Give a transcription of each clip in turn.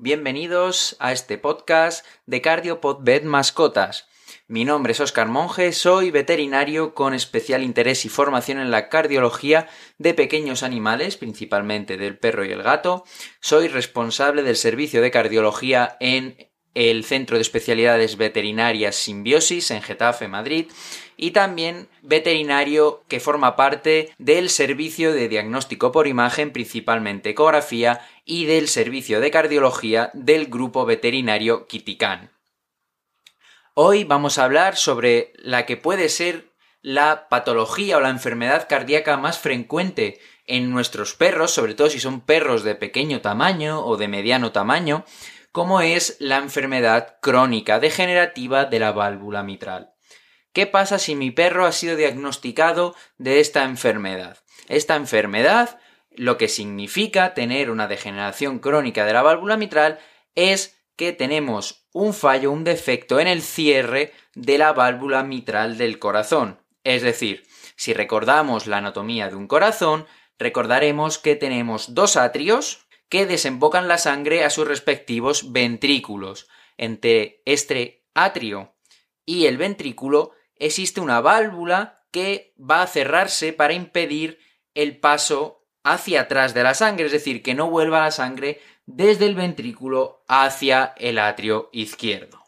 bienvenidos a este podcast de CardioPodBed Mascotas. Mi nombre es Oscar Monge, soy veterinario con especial interés y formación en la cardiología de pequeños animales, principalmente del perro y el gato. Soy responsable del servicio de cardiología en el Centro de Especialidades Veterinarias Simbiosis en Getafe, Madrid, y también veterinario que forma parte del servicio de diagnóstico por imagen, principalmente ecografía, y del servicio de cardiología del grupo veterinario Kitikan. Hoy vamos a hablar sobre la que puede ser la patología o la enfermedad cardíaca más frecuente en nuestros perros, sobre todo si son perros de pequeño tamaño o de mediano tamaño, como es la enfermedad crónica degenerativa de la válvula mitral. ¿Qué pasa si mi perro ha sido diagnosticado de esta enfermedad? Esta enfermedad, lo que significa tener una degeneración crónica de la válvula mitral, es que tenemos un fallo, un defecto en el cierre de la válvula mitral del corazón. Es decir, si recordamos la anatomía de un corazón, recordaremos que tenemos dos atrios, que desembocan la sangre a sus respectivos ventrículos. Entre este atrio y el ventrículo existe una válvula que va a cerrarse para impedir el paso hacia atrás de la sangre, es decir, que no vuelva la sangre desde el ventrículo hacia el atrio izquierdo.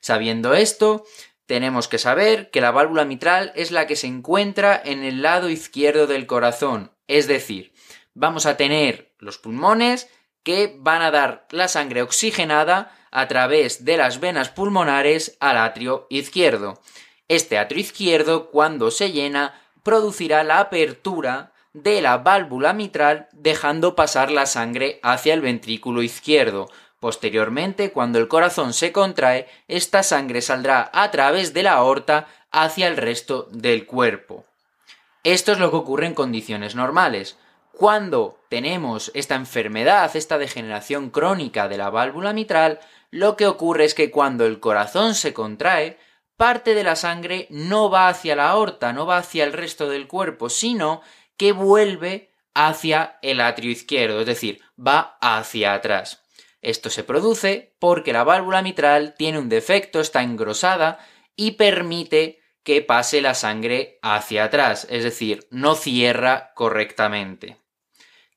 Sabiendo esto, tenemos que saber que la válvula mitral es la que se encuentra en el lado izquierdo del corazón, es decir, vamos a tener los pulmones que van a dar la sangre oxigenada a través de las venas pulmonares al atrio izquierdo. Este atrio izquierdo, cuando se llena, producirá la apertura de la válvula mitral dejando pasar la sangre hacia el ventrículo izquierdo. Posteriormente, cuando el corazón se contrae, esta sangre saldrá a través de la aorta hacia el resto del cuerpo. Esto es lo que ocurre en condiciones normales. Cuando tenemos esta enfermedad, esta degeneración crónica de la válvula mitral, lo que ocurre es que cuando el corazón se contrae, parte de la sangre no va hacia la aorta, no va hacia el resto del cuerpo, sino que vuelve hacia el atrio izquierdo, es decir, va hacia atrás. Esto se produce porque la válvula mitral tiene un defecto, está engrosada y permite que pase la sangre hacia atrás, es decir, no cierra correctamente.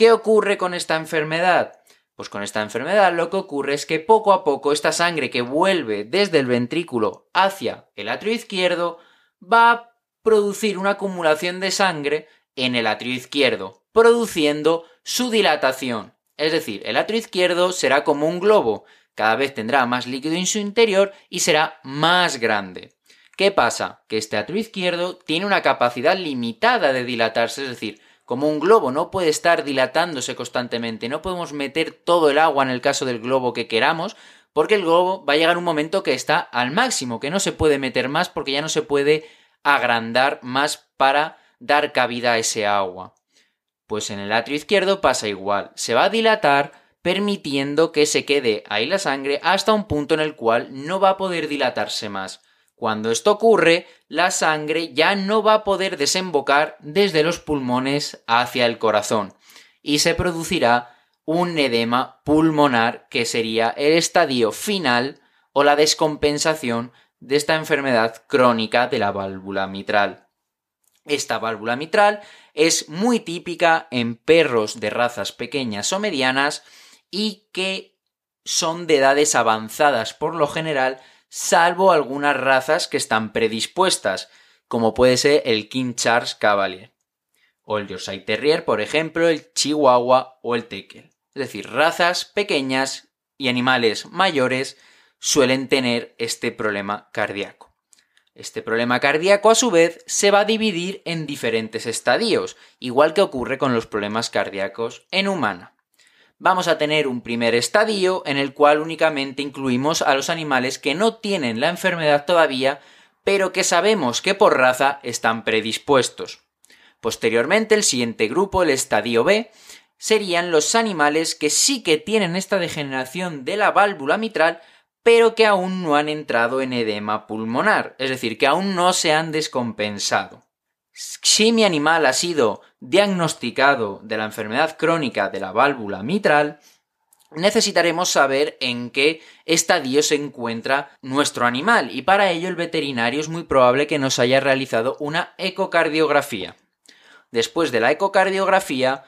¿Qué ocurre con esta enfermedad? Pues con esta enfermedad lo que ocurre es que poco a poco esta sangre que vuelve desde el ventrículo hacia el atrio izquierdo va a producir una acumulación de sangre en el atrio izquierdo, produciendo su dilatación. Es decir, el atrio izquierdo será como un globo, cada vez tendrá más líquido en su interior y será más grande. ¿Qué pasa? Que este atrio izquierdo tiene una capacidad limitada de dilatarse, es decir, como un globo, no puede estar dilatándose constantemente, no podemos meter todo el agua en el caso del globo que queramos, porque el globo va a llegar un momento que está al máximo, que no se puede meter más porque ya no se puede agrandar más para dar cabida a ese agua. Pues en el atrio izquierdo pasa igual, se va a dilatar permitiendo que se quede ahí la sangre hasta un punto en el cual no va a poder dilatarse más. Cuando esto ocurre, la sangre ya no va a poder desembocar desde los pulmones hacia el corazón y se producirá un edema pulmonar que sería el estadio final o la descompensación de esta enfermedad crónica de la válvula mitral. Esta válvula mitral es muy típica en perros de razas pequeñas o medianas y que son de edades avanzadas por lo general salvo algunas razas que están predispuestas, como puede ser el King Charles Cavalier, o el Yorkshire Terrier, por ejemplo, el Chihuahua o el Tekel. Es decir, razas pequeñas y animales mayores suelen tener este problema cardíaco. Este problema cardíaco, a su vez, se va a dividir en diferentes estadios, igual que ocurre con los problemas cardíacos en humana vamos a tener un primer estadio en el cual únicamente incluimos a los animales que no tienen la enfermedad todavía, pero que sabemos que por raza están predispuestos. Posteriormente, el siguiente grupo, el estadio B, serían los animales que sí que tienen esta degeneración de la válvula mitral, pero que aún no han entrado en edema pulmonar, es decir, que aún no se han descompensado. Si mi animal ha sido diagnosticado de la enfermedad crónica de la válvula mitral, necesitaremos saber en qué estadio se encuentra nuestro animal y para ello el veterinario es muy probable que nos haya realizado una ecocardiografía. Después de la ecocardiografía,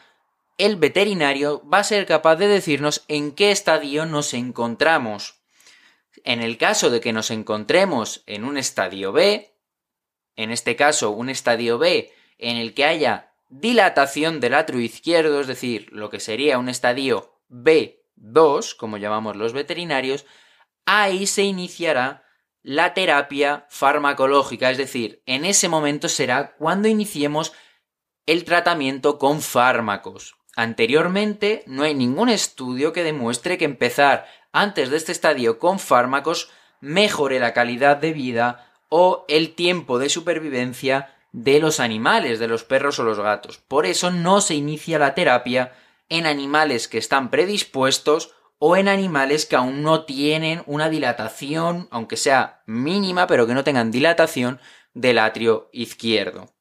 el veterinario va a ser capaz de decirnos en qué estadio nos encontramos. En el caso de que nos encontremos en un estadio B, en este caso un estadio B en el que haya dilatación del atrio izquierdo, es decir, lo que sería un estadio B2, como llamamos los veterinarios, ahí se iniciará la terapia farmacológica, es decir, en ese momento será cuando iniciemos el tratamiento con fármacos. Anteriormente no hay ningún estudio que demuestre que empezar antes de este estadio con fármacos mejore la calidad de vida o el tiempo de supervivencia de los animales, de los perros o los gatos. Por eso no se inicia la terapia en animales que están predispuestos o en animales que aún no tienen una dilatación, aunque sea mínima, pero que no tengan dilatación del atrio izquierdo.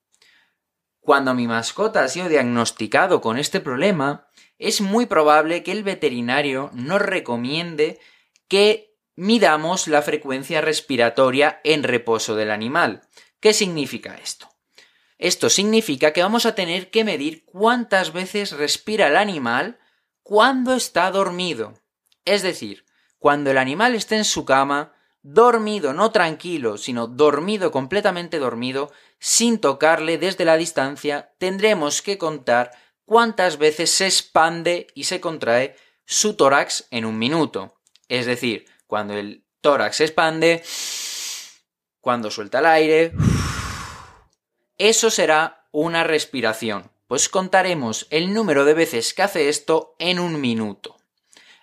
Cuando mi mascota ha sido diagnosticado con este problema, es muy probable que el veterinario nos recomiende que midamos la frecuencia respiratoria en reposo del animal. ¿Qué significa esto? Esto significa que vamos a tener que medir cuántas veces respira el animal cuando está dormido. Es decir, cuando el animal esté en su cama, dormido, no tranquilo, sino dormido, completamente dormido, sin tocarle desde la distancia, tendremos que contar cuántas veces se expande y se contrae su tórax en un minuto. Es decir, cuando el tórax se expande, cuando suelta el aire, eso será una respiración. Pues contaremos el número de veces que hace esto en un minuto.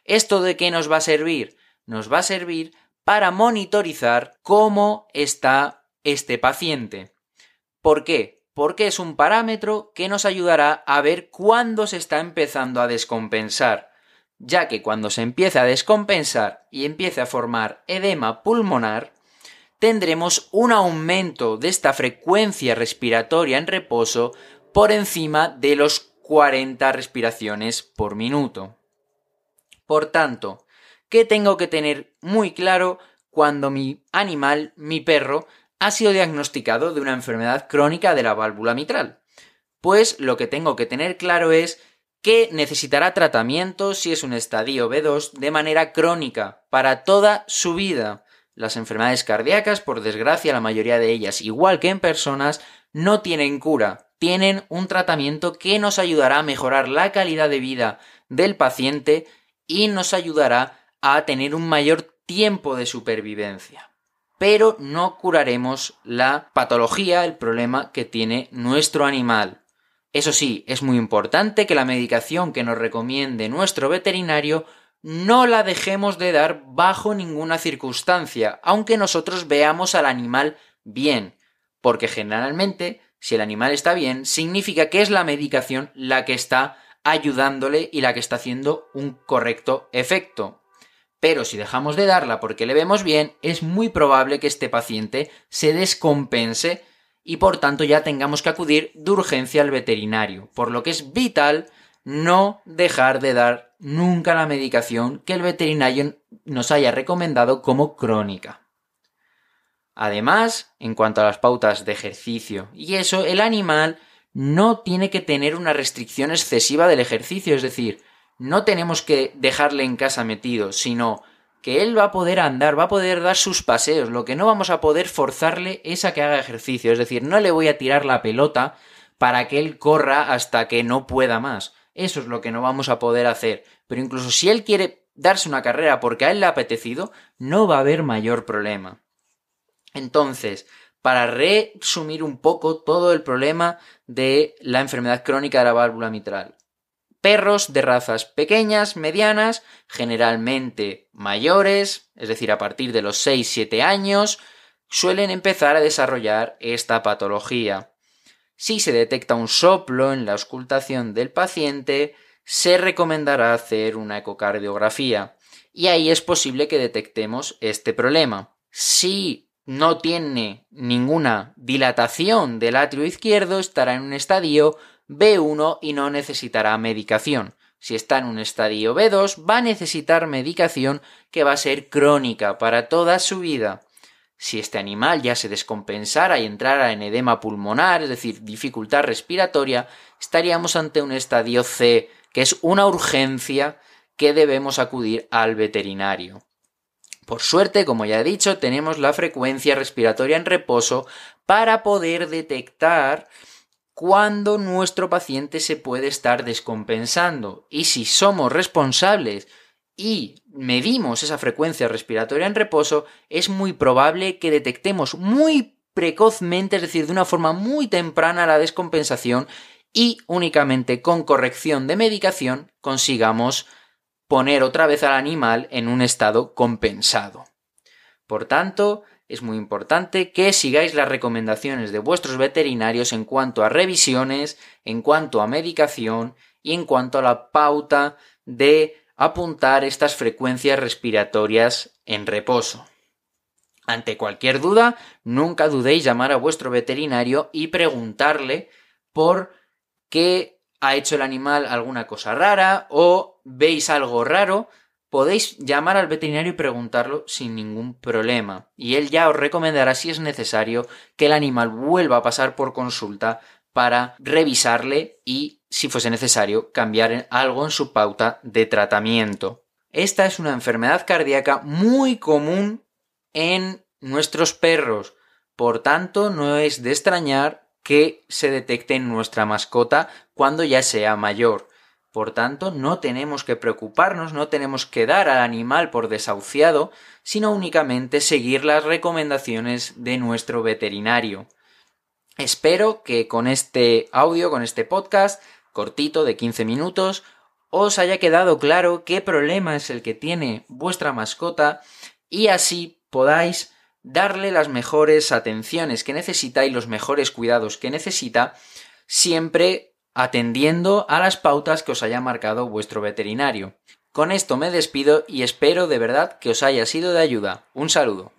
¿Esto de qué nos va a servir? Nos va a servir para monitorizar cómo está este paciente. ¿Por qué? Porque es un parámetro que nos ayudará a ver cuándo se está empezando a descompensar, ya que cuando se empieza a descompensar y empiece a formar edema pulmonar, tendremos un aumento de esta frecuencia respiratoria en reposo por encima de los 40 respiraciones por minuto. Por tanto, ¿qué tengo que tener muy claro cuando mi animal, mi perro, ha sido diagnosticado de una enfermedad crónica de la válvula mitral. Pues lo que tengo que tener claro es que necesitará tratamiento si es un estadio B2 de manera crónica para toda su vida. Las enfermedades cardíacas, por desgracia, la mayoría de ellas, igual que en personas, no tienen cura, tienen un tratamiento que nos ayudará a mejorar la calidad de vida del paciente y nos ayudará a tener un mayor tiempo de supervivencia pero no curaremos la patología, el problema que tiene nuestro animal. Eso sí, es muy importante que la medicación que nos recomiende nuestro veterinario no la dejemos de dar bajo ninguna circunstancia, aunque nosotros veamos al animal bien, porque generalmente si el animal está bien, significa que es la medicación la que está ayudándole y la que está haciendo un correcto efecto. Pero si dejamos de darla porque le vemos bien, es muy probable que este paciente se descompense y por tanto ya tengamos que acudir de urgencia al veterinario, por lo que es vital no dejar de dar nunca la medicación que el veterinario nos haya recomendado como crónica. Además, en cuanto a las pautas de ejercicio y eso, el animal no tiene que tener una restricción excesiva del ejercicio, es decir, no tenemos que dejarle en casa metido, sino que él va a poder andar, va a poder dar sus paseos. Lo que no vamos a poder forzarle es a que haga ejercicio. Es decir, no le voy a tirar la pelota para que él corra hasta que no pueda más. Eso es lo que no vamos a poder hacer. Pero incluso si él quiere darse una carrera porque a él le ha apetecido, no va a haber mayor problema. Entonces, para resumir un poco todo el problema de la enfermedad crónica de la válvula mitral perros de razas pequeñas, medianas, generalmente mayores, es decir, a partir de los 6-7 años, suelen empezar a desarrollar esta patología. Si se detecta un soplo en la auscultación del paciente, se recomendará hacer una ecocardiografía y ahí es posible que detectemos este problema. Si no tiene ninguna dilatación del atrio izquierdo, estará en un estadio B1 y no necesitará medicación. Si está en un estadio B2, va a necesitar medicación que va a ser crónica para toda su vida. Si este animal ya se descompensara y entrara en edema pulmonar, es decir, dificultad respiratoria, estaríamos ante un estadio C, que es una urgencia que debemos acudir al veterinario. Por suerte, como ya he dicho, tenemos la frecuencia respiratoria en reposo para poder detectar cuando nuestro paciente se puede estar descompensando. Y si somos responsables y medimos esa frecuencia respiratoria en reposo, es muy probable que detectemos muy precozmente, es decir, de una forma muy temprana la descompensación y únicamente con corrección de medicación consigamos poner otra vez al animal en un estado compensado. Por tanto, es muy importante que sigáis las recomendaciones de vuestros veterinarios en cuanto a revisiones, en cuanto a medicación y en cuanto a la pauta de apuntar estas frecuencias respiratorias en reposo. Ante cualquier duda, nunca dudéis llamar a vuestro veterinario y preguntarle por qué ha hecho el animal alguna cosa rara o veis algo raro, podéis llamar al veterinario y preguntarlo sin ningún problema. Y él ya os recomendará si es necesario que el animal vuelva a pasar por consulta para revisarle y, si fuese necesario, cambiar algo en su pauta de tratamiento. Esta es una enfermedad cardíaca muy común en nuestros perros, por tanto no es de extrañar que se detecte en nuestra mascota cuando ya sea mayor. Por tanto, no tenemos que preocuparnos, no tenemos que dar al animal por desahuciado, sino únicamente seguir las recomendaciones de nuestro veterinario. Espero que con este audio, con este podcast cortito de 15 minutos, os haya quedado claro qué problema es el que tiene vuestra mascota y así podáis darle las mejores atenciones que necesita y los mejores cuidados que necesita, siempre atendiendo a las pautas que os haya marcado vuestro veterinario. Con esto me despido y espero de verdad que os haya sido de ayuda. Un saludo.